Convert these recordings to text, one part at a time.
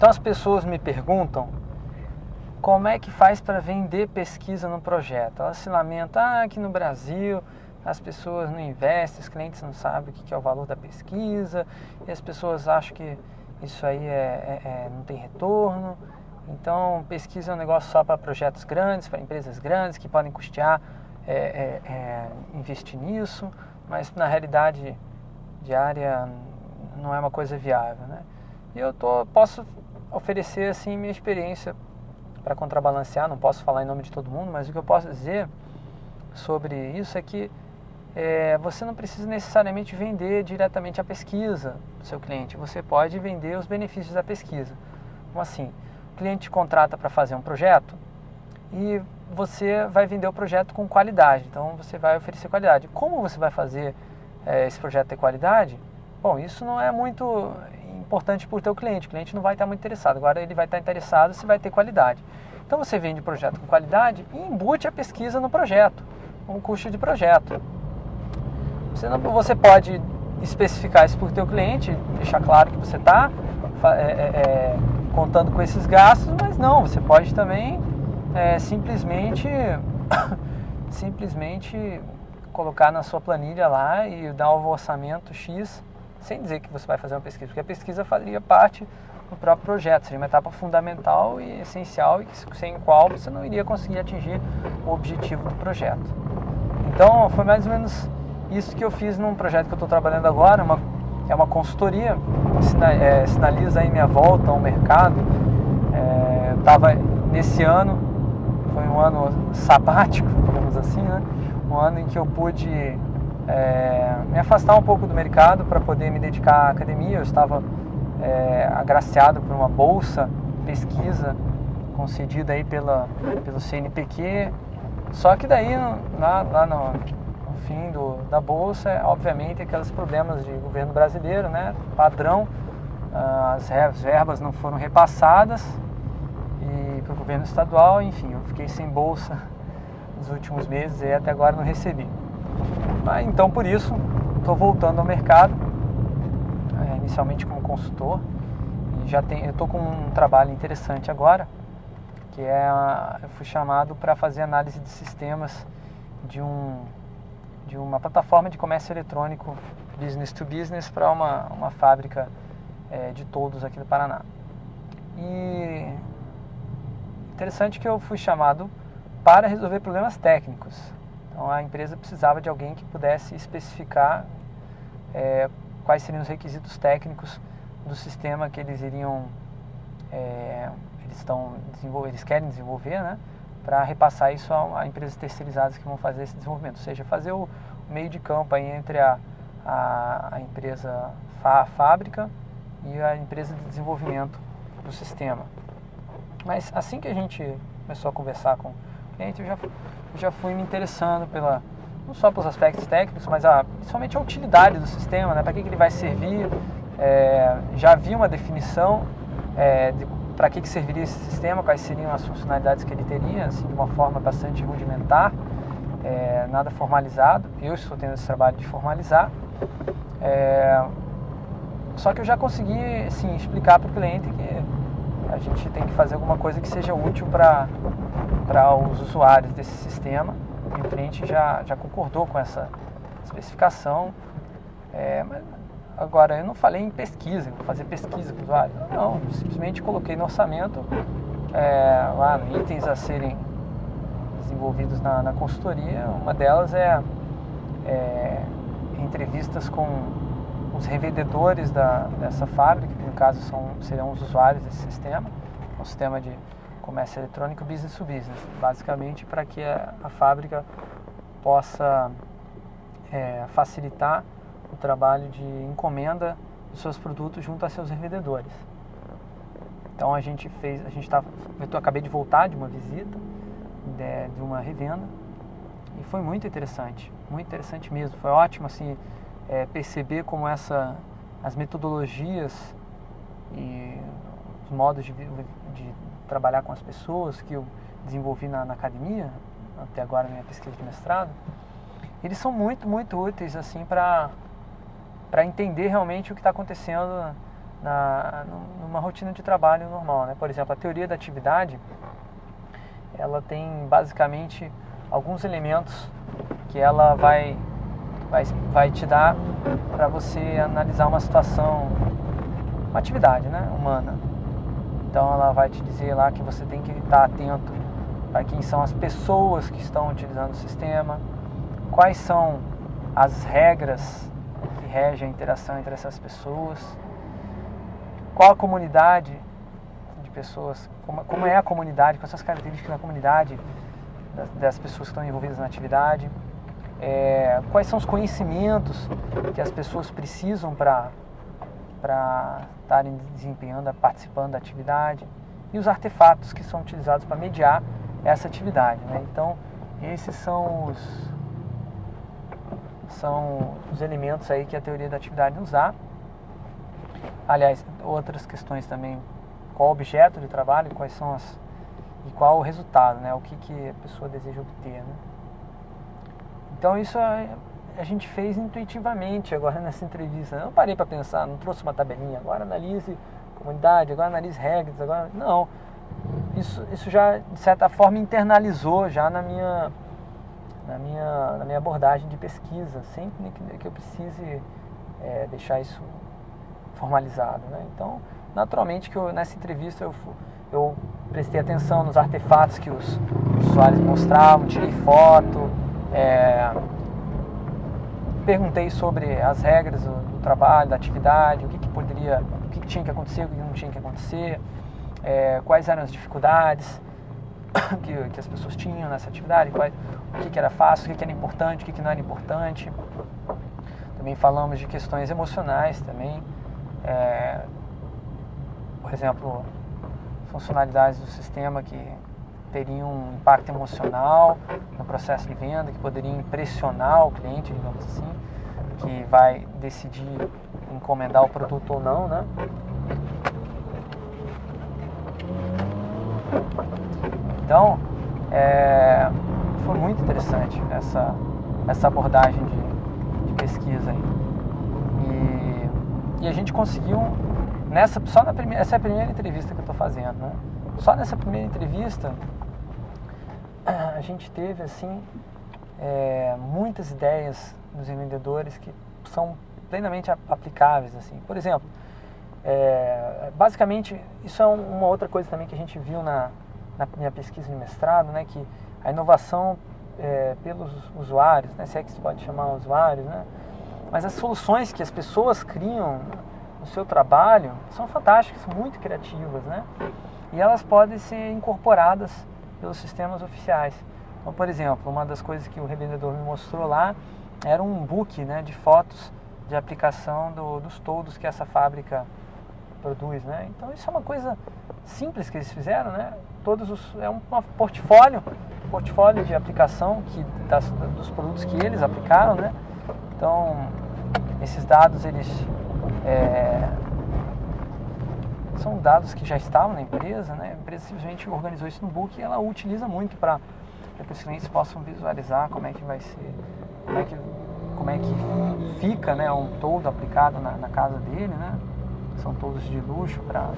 Então as pessoas me perguntam como é que faz para vender pesquisa no projeto. Elas se lamentam, ah, aqui no Brasil as pessoas não investem, os clientes não sabem o que é o valor da pesquisa, e as pessoas acham que isso aí é, é, é não tem retorno. Então, pesquisa é um negócio só para projetos grandes, para empresas grandes que podem custear, é, é, é, investir nisso, mas na realidade diária não é uma coisa viável. Né? E eu tô, posso oferecer assim minha experiência para contrabalancear, não posso falar em nome de todo mundo, mas o que eu posso dizer sobre isso é que é, você não precisa necessariamente vender diretamente a pesquisa do seu cliente, você pode vender os benefícios da pesquisa. Como assim? O cliente te contrata para fazer um projeto e você vai vender o projeto com qualidade, então você vai oferecer qualidade. Como você vai fazer é, esse projeto ter qualidade? Bom, isso não é muito importante para o teu cliente, o cliente não vai estar muito interessado, agora ele vai estar interessado se vai ter qualidade. Então você vende o projeto com qualidade e embute a pesquisa no projeto, um custo de projeto. Você, não, você pode especificar isso para o teu cliente, deixar claro que você está é, é, é, contando com esses gastos, mas não, você pode também é, simplesmente, simplesmente colocar na sua planilha lá e dar um orçamento X, sem dizer que você vai fazer uma pesquisa, porque a pesquisa faria parte do próprio projeto, seria uma etapa fundamental e essencial e sem qual você não iria conseguir atingir o objetivo do projeto. Então foi mais ou menos isso que eu fiz num projeto que eu estou trabalhando agora, uma, é uma consultoria, é, sinaliza aí minha volta ao mercado. É, estava nesse ano, foi um ano sabático, digamos assim, né? um ano em que eu pude é, me afastar um pouco do mercado para poder me dedicar à academia. Eu estava é, agraciado por uma bolsa pesquisa concedida aí pela, pelo CNPq. Só que daí, lá, lá no, fim do, da bolsa, obviamente, aqueles problemas de governo brasileiro, né? Padrão, ah, as verbas não foram repassadas e para o governo estadual, enfim, eu fiquei sem bolsa nos últimos meses e até agora não recebi. Ah, então, por isso, estou voltando ao mercado, é, inicialmente como consultor, e já tem, eu estou com um trabalho interessante agora, que é, eu fui chamado para fazer análise de sistemas de um de uma plataforma de comércio eletrônico business to business para uma, uma fábrica é, de todos aqui do Paraná. E interessante que eu fui chamado para resolver problemas técnicos. Então a empresa precisava de alguém que pudesse especificar é, quais seriam os requisitos técnicos do sistema que eles iriam é, eles estão eles querem desenvolver, né? para repassar isso a, a, empresas terceirizadas que vão fazer esse desenvolvimento, ou seja, fazer o meio de campo aí entre a, a, a empresa a fábrica e a empresa de desenvolvimento do sistema. Mas assim que a gente começou a conversar com o cliente, eu já, já fui me interessando pela, não só pelos aspectos técnicos, mas a, principalmente a utilidade do sistema, né? para que, que ele vai servir. É, já havia uma definição é, de para que, que serviria esse sistema, quais seriam as funcionalidades que ele teria, assim, de uma forma bastante rudimentar, é, nada formalizado. Eu estou tendo esse trabalho de formalizar. É, só que eu já consegui assim, explicar para o cliente que a gente tem que fazer alguma coisa que seja útil para os usuários desse sistema. E o cliente já, já concordou com essa especificação. É, Agora, eu não falei em pesquisa, vou fazer pesquisa com o usuário. Não, simplesmente coloquei no orçamento, é, lá, itens a serem desenvolvidos na, na consultoria. Uma delas é, é, entrevistas com os revendedores da, dessa fábrica, que no caso são, serão os usuários desse sistema, um sistema de comércio eletrônico business to business, basicamente para que a, a, fábrica possa é, facilitar o trabalho de encomenda dos seus produtos junto a seus revendedores. Então a gente fez, a gente estava, eu acabei de voltar de uma visita de, de, uma revenda e foi muito interessante, muito interessante mesmo. Foi ótimo assim é, perceber como essa, as metodologias e os modos de, de, trabalhar com as pessoas que eu desenvolvi na, na academia até agora na minha pesquisa de mestrado, eles são muito muito úteis assim para entender realmente o que está acontecendo na, numa rotina de trabalho normal. Né? Por exemplo, a teoria da atividade, ela tem basicamente alguns elementos que ela vai, vai, vai te dar para você analisar uma situação, uma atividade né, humana. Então ela vai te dizer lá que você tem que estar atento para quem são as pessoas que estão utilizando o sistema, quais são as regras que regem a interação entre essas pessoas, qual a comunidade de pessoas, como, como é a comunidade, quais são as características da comunidade das, das pessoas que estão envolvidas na atividade, é, quais são os conhecimentos que as pessoas precisam para para estarem desempenhando, participando da atividade e os artefatos que são utilizados para mediar essa atividade. Né? Então, esses são os, são os elementos aí que a teoria da atividade nos dá. Aliás, outras questões também, qual o objeto de trabalho, quais são as e qual o resultado, né? O que, que a pessoa deseja obter, né? Então isso a, a gente fez intuitivamente agora nessa entrevista. Eu não parei para pensar, não trouxe uma tabelinha. Agora analise comunidade, agora analise regras, agora não. Isso, isso já de certa forma internalizou já na minha na minha, na minha abordagem de pesquisa, sempre que, que eu precise é, deixar isso formalizado. Né? Então, naturalmente que eu, nessa entrevista eu, eu prestei atenção nos artefatos que os, usuários mostravam, tirei foto, é, perguntei sobre as regras do, do, trabalho, da atividade, o que, que poderia, o que, que, tinha que acontecer, o que não tinha que acontecer, é, quais eram as dificuldades que, que, as pessoas tinham nessa atividade, quais, o que, era fácil, o que, era importante, o que, que não era importante. Também falamos de questões emocionais também, é, por exemplo, funcionalidades do sistema que teriam um impacto emocional no processo de venda, que poderiam impressionar o cliente, digamos assim, que vai decidir encomendar o produto ou não, né? Então, é, foi muito interessante essa, essa abordagem de, de pesquisa aí. E, e a gente conseguiu nessa só na primeira essa é a primeira entrevista que eu estou fazendo né só nessa primeira entrevista a gente teve assim é, muitas ideias dos vendedores que são plenamente aplicáveis assim por exemplo é, basicamente isso é uma outra coisa também que a gente viu na, na minha pesquisa de mestrado né que a inovação é, pelos usuários né se é que se pode chamar usuários né mas as soluções que as pessoas criam no seu trabalho são fantásticas, muito criativas, né? E elas podem ser incorporadas pelos sistemas oficiais. Então, por exemplo, uma das coisas que o revendedor me mostrou lá era um book né, de fotos de aplicação do, dos toldos que essa fábrica produz, né? Então isso é uma coisa simples que eles fizeram, né? Todos os, é um portfólio, portfólio de aplicação que das, dos produtos que eles aplicaram, né? Então esses dados eles é, são dados que já estavam na empresa, né? a empresa simplesmente organizou isso no book e ela utiliza muito para que os clientes possam visualizar como é que vai ser, como é que, como é que fica né, um todo aplicado na, na casa dele, né? São todos de luxo para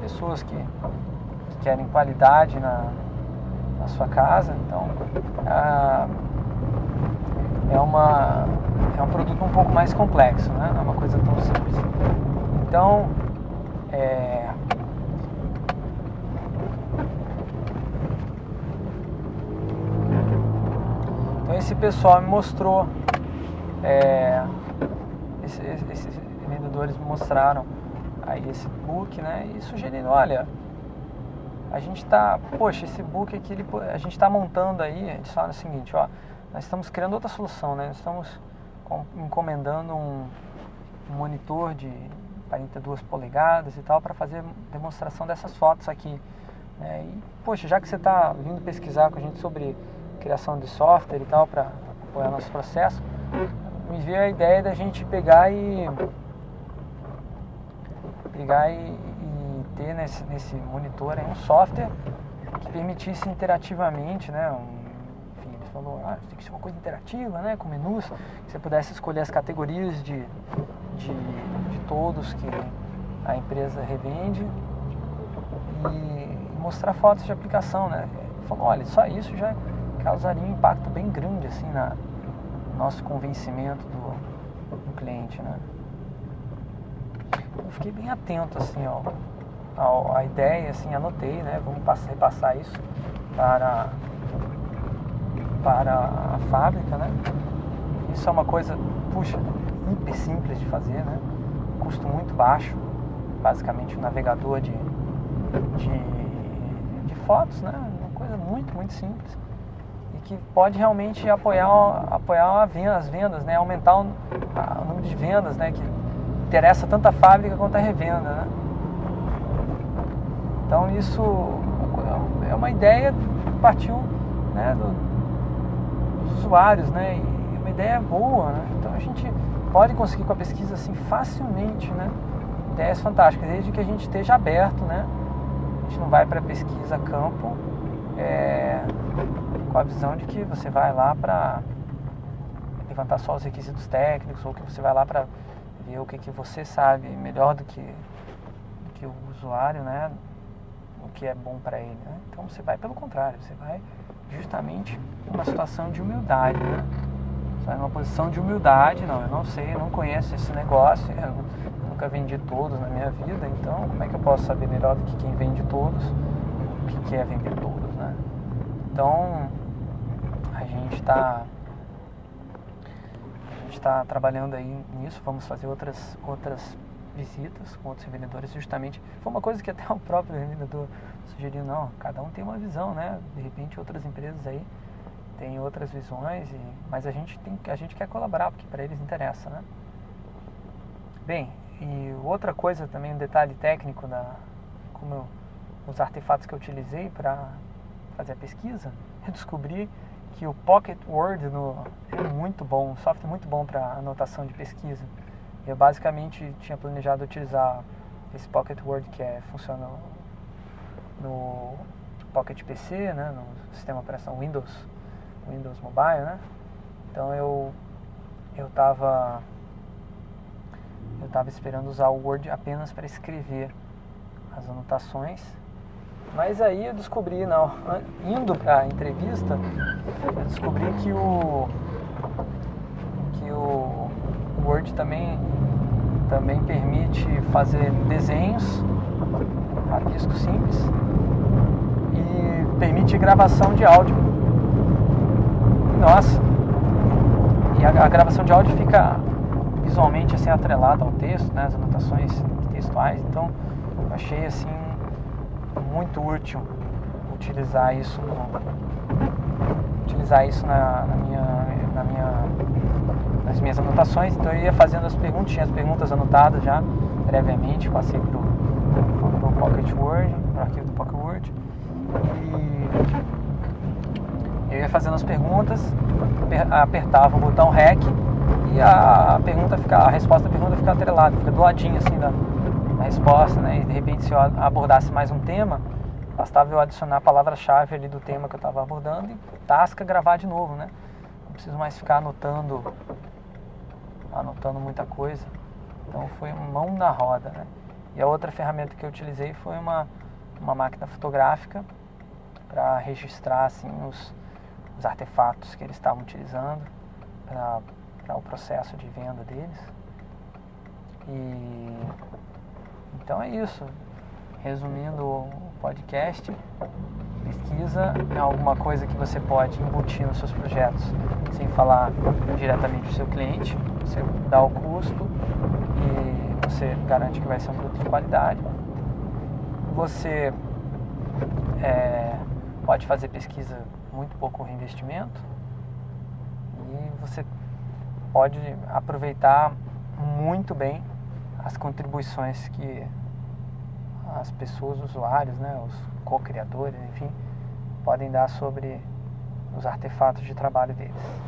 pessoas que, que, querem qualidade na, na sua casa. Então, ah, é, uma, é um produto um pouco mais complexo, né? não é uma coisa tão simples. Então, é, então esse pessoal me mostrou, é, esses, esses vendedores me mostraram aí esse book, né? E sugerindo, olha, a gente está, poxa, esse book aqui, ele, a gente está montando aí, a gente fala o seguinte, ó, nós estamos criando outra solução, né? Nós estamos encomendando um monitor de 42 polegadas e tal para fazer demonstração dessas fotos aqui. Né? E, poxa, já que você está vindo pesquisar com a gente sobre criação de software e tal para apoiar nosso processo, me veio a ideia da gente pegar e pegar e, e ter nesse, nesse monitor um software que permitisse interativamente, né, um, falou, ah, tem que ser uma coisa interativa, né, com menus, que você pudesse escolher as categorias de, de, de todos que, a empresa revende e mostrar fotos de aplicação, né? Falou, olha, só isso já causaria um impacto bem grande assim na nosso convencimento do, do cliente, né? Eu fiquei bem atento assim ó, à ideia, assim, anotei, né? Vamos passar, repassar isso para para a fábrica, né? Isso é uma coisa, puxa, hiper simples de fazer, né? Custo muito baixo, basicamente um navegador de, de, de fotos, né? Uma coisa muito, muito simples e que pode realmente apoiar, apoiar as vendas, né? Aumentar o, a, o número de vendas, né? Que interessa tanto a fábrica quanto a revenda, né? Então isso é uma ideia que partiu né, do, dos usuários, né? E uma ideia boa, né? Então a gente pode conseguir com a pesquisa assim facilmente, né? Ideias fantásticas, desde que a gente esteja aberto, né? A gente não vai para pesquisa campo é, com a visão de que você vai lá para levantar só os requisitos técnicos ou que você vai lá para ver o que, que você sabe melhor do que, do que o usuário, né? O que é bom para ele. Né? Então você vai pelo contrário, você vai justamente numa situação de humildade, né? Vai numa posição de humildade, não, eu não sei, eu não conheço esse negócio, eu nunca vendi todos na minha vida, então como é que eu posso saber melhor do que quem vende todos o que, que é vender todos, né? Então a gente está está trabalhando aí nisso, vamos fazer outras, outras visitas com outros revendedores, justamente, foi uma coisa que até o próprio revendedor sugeriu, não, cada um tem uma visão, né, de repente outras empresas aí têm outras visões, e, mas a gente, tem, a gente quer colaborar, porque para eles interessa, né. Bem, e outra coisa também, um detalhe técnico da, como eu, os artefatos que eu utilizei para fazer a pesquisa, eu descobri que o Pocket Word no, é muito bom, um software muito bom para anotação de pesquisa. Eu basicamente tinha planejado utilizar esse Pocket Word que é, funciona no Pocket PC, né, no sistema operação Windows, Windows Mobile, né? Então eu eu estava eu estava esperando usar o Word apenas para escrever as anotações mas aí eu descobri, não, indo para a entrevista, eu descobri que o que o Word também também permite fazer desenhos rabisco simples e permite gravação de áudio. Nossa. E a, a gravação de áudio fica visualmente assim atrelada ao texto, né, as anotações textuais. Então, achei assim muito útil utilizar isso no, utilizar isso na, na, minha, na minha, nas minhas anotações. Então eu ia fazendo as perguntas, tinha as perguntas anotadas já previamente, passei para o Pocket Word, para o arquivo do Pocket Word. E eu ia fazendo as perguntas, apertava o botão REC e a pergunta fica, a resposta da pergunta fica atrelada, fica do ladinho assim da, a resposta, né? E de repente se eu abordasse mais um tema, bastava eu adicionar a palavra-chave ali do tema que eu estava abordando e tasca gravar de novo, né? Não preciso mais ficar anotando, anotando muita coisa. Então foi mão na roda, né? E a outra ferramenta que eu utilizei foi uma, uma máquina fotográfica para registrar assim os, os artefatos que eles estavam utilizando para o processo de venda deles. E então é isso. Resumindo o podcast, pesquisa é alguma coisa que você pode embutir nos seus projetos sem falar diretamente do seu cliente. Você dá o custo e você garante que vai ser um produto de qualidade. Você é, pode fazer pesquisa muito pouco reinvestimento e você pode aproveitar muito bem as contribuições que as pessoas, os usuários, né, os co-criadores, enfim, podem dar sobre os artefatos de trabalho deles.